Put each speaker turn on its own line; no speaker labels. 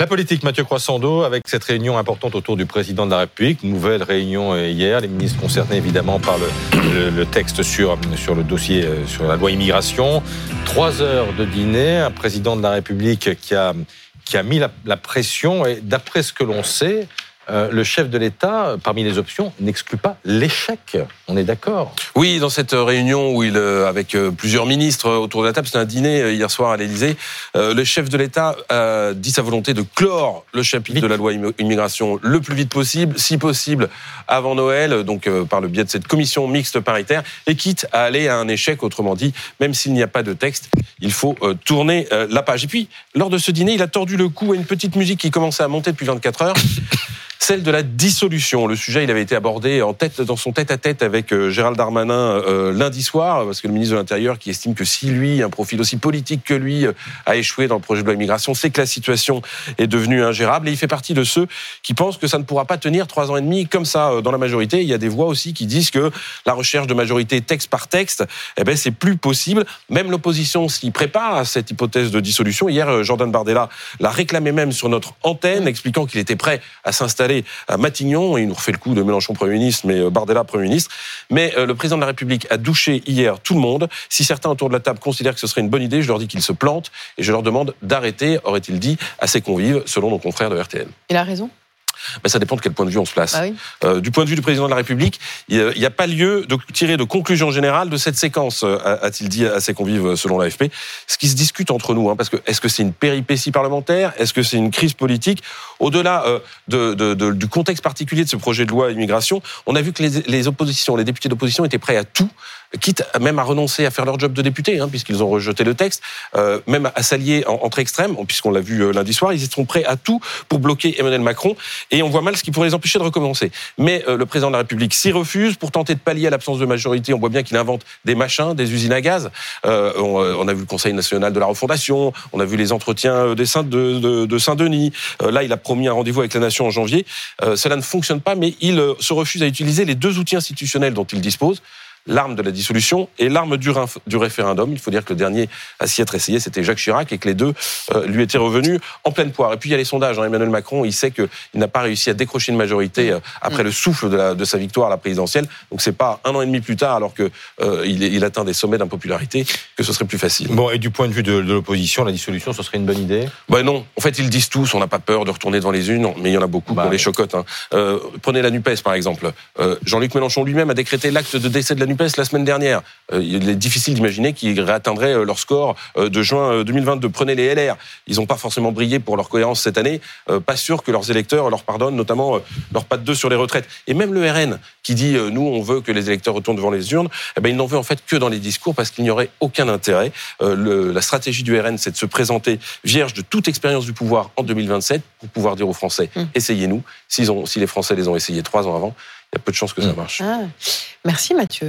La politique, Mathieu Croissando, avec cette réunion importante autour du président de la République. Nouvelle réunion euh, hier. Les ministres concernés évidemment par le, le, texte sur, sur le dossier euh, sur la loi immigration. Trois heures de dîner. Un président de la République qui a, qui a mis la, la pression. Et d'après ce que l'on sait, euh, le chef de l'État, parmi les options, n'exclut pas l'échec. On est d'accord
Oui, dans cette réunion où il, euh, avec euh, plusieurs ministres autour de la table, c'est un dîner hier soir à l'Élysée, le chef de l'État dit sa volonté de clore le chapitre de la loi immigration le plus vite possible, si possible avant Noël, donc par le biais de cette commission mixte paritaire, et quitte à aller à un échec, autrement dit, même s'il n'y a pas de texte, il faut tourner la page. Et puis, lors de ce dîner, il a tordu le cou à une petite musique qui commençait à monter depuis 24 heures celle de la dissolution. Le sujet, il avait été abordé en tête dans son tête-à-tête avec euh, Gérald Darmanin euh, lundi soir, parce que le ministre de l'Intérieur qui estime que si lui, un profil aussi politique que lui, euh, a échoué dans le projet de loi immigration, c'est que la situation est devenue ingérable. Et il fait partie de ceux qui pensent que ça ne pourra pas tenir trois ans et demi comme ça dans la majorité. Il y a des voix aussi qui disent que la recherche de majorité texte par texte, eh ben c'est plus possible. Même l'opposition s'y prépare à cette hypothèse de dissolution. Hier, Jordan Bardella l'a réclamé même sur notre antenne, expliquant qu'il était prêt à s'installer à Matignon. Il nous refait le coup de Mélenchon Premier ministre, mais euh, Bardella Premier ministre. Mais euh, le président de la République a douché hier tout le monde. Si certains autour de la table considèrent que ce serait une bonne idée, je leur dis qu'ils se plantent et je leur demande d'arrêter, aurait-il dit, à ses convives, selon nos confrères de RTN.
Il a raison
ben, ça dépend de quel point de vue on se place. Ah euh, du point de vue du président de la République, il n'y a pas lieu de tirer de conclusion générale de cette séquence, euh, a-t-il dit à ses convives selon l'AFP. Ce qui se discute entre nous, hein, parce que est-ce que c'est une péripétie parlementaire, est-ce que c'est une crise politique? Au-delà euh, de, de, de, du contexte particulier de ce projet de loi immigration, on a vu que les, les oppositions, les députés d'opposition étaient prêts à tout quitte même à renoncer à faire leur job de député, hein, puisqu'ils ont rejeté le texte, euh, même à s'allier entre extrêmes, puisqu'on l'a vu euh, lundi soir, ils seront prêts à tout pour bloquer Emmanuel Macron, et on voit mal ce qui pourrait les empêcher de recommencer. Mais euh, le président de la République s'y refuse pour tenter de pallier à l'absence de majorité. On voit bien qu'il invente des machins, des usines à gaz. Euh, on, on, a vu le Conseil national de la refondation, on a vu les entretiens des Saint de, de, de Saint-Denis. là, il a promis un rendez-vous avec la nation en janvier. cela ne fonctionne pas, mais il se refuse à utiliser les deux outils institutionnels dont il dispose l'arme de la dissolution et l'arme du, du, référendum. Il faut dire que le dernier à s'y être essayé, c'était Jacques Chirac et que les deux euh, lui étaient revenus en pleine poire. Et puis il y a les sondages. Hein. Emmanuel Macron, il sait qu'il n'a pas réussi à décrocher une majorité euh, après le souffle de, la, de, sa victoire à la présidentielle. Donc c'est pas un an et demi plus tard, alors que euh, il, il, atteint des sommets d'impopularité, que ce serait plus facile.
Bon, et du point de vue de, de l'opposition, la dissolution, ce serait une bonne idée?
Ben non. En fait, ils disent tous. On n'a pas peur de retourner devant les unes, mais il y en a beaucoup bah, qui les chocottes. Hein. prenez la Nupes par exemple. Jean-Luc Mélenchon lui-même a décrété l'acte de décès de la Nupes la semaine dernière. Euh, il est difficile d'imaginer qu'ils réatteindraient euh, leur score euh, de juin 2022. Prenez les LR. Ils n'ont pas forcément brillé pour leur cohérence cette année. Pas sûr que leurs électeurs leur pardonnent, notamment leur pas de deux sur les retraites. Et même le RN, qui dit nous, on veut que les électeurs retournent devant les urnes, eh ben, il n'en veut en fait que dans les discours parce qu'il n'y aurait aucun intérêt. Le, la stratégie du RN, c'est de se présenter vierge de toute expérience du pouvoir en 2027 pour pouvoir dire aux Français hum. essayez-nous. Si les Français les ont essayés trois ans avant, il y a peu de chances que ça hum. marche.
Ah. Merci Mathieu.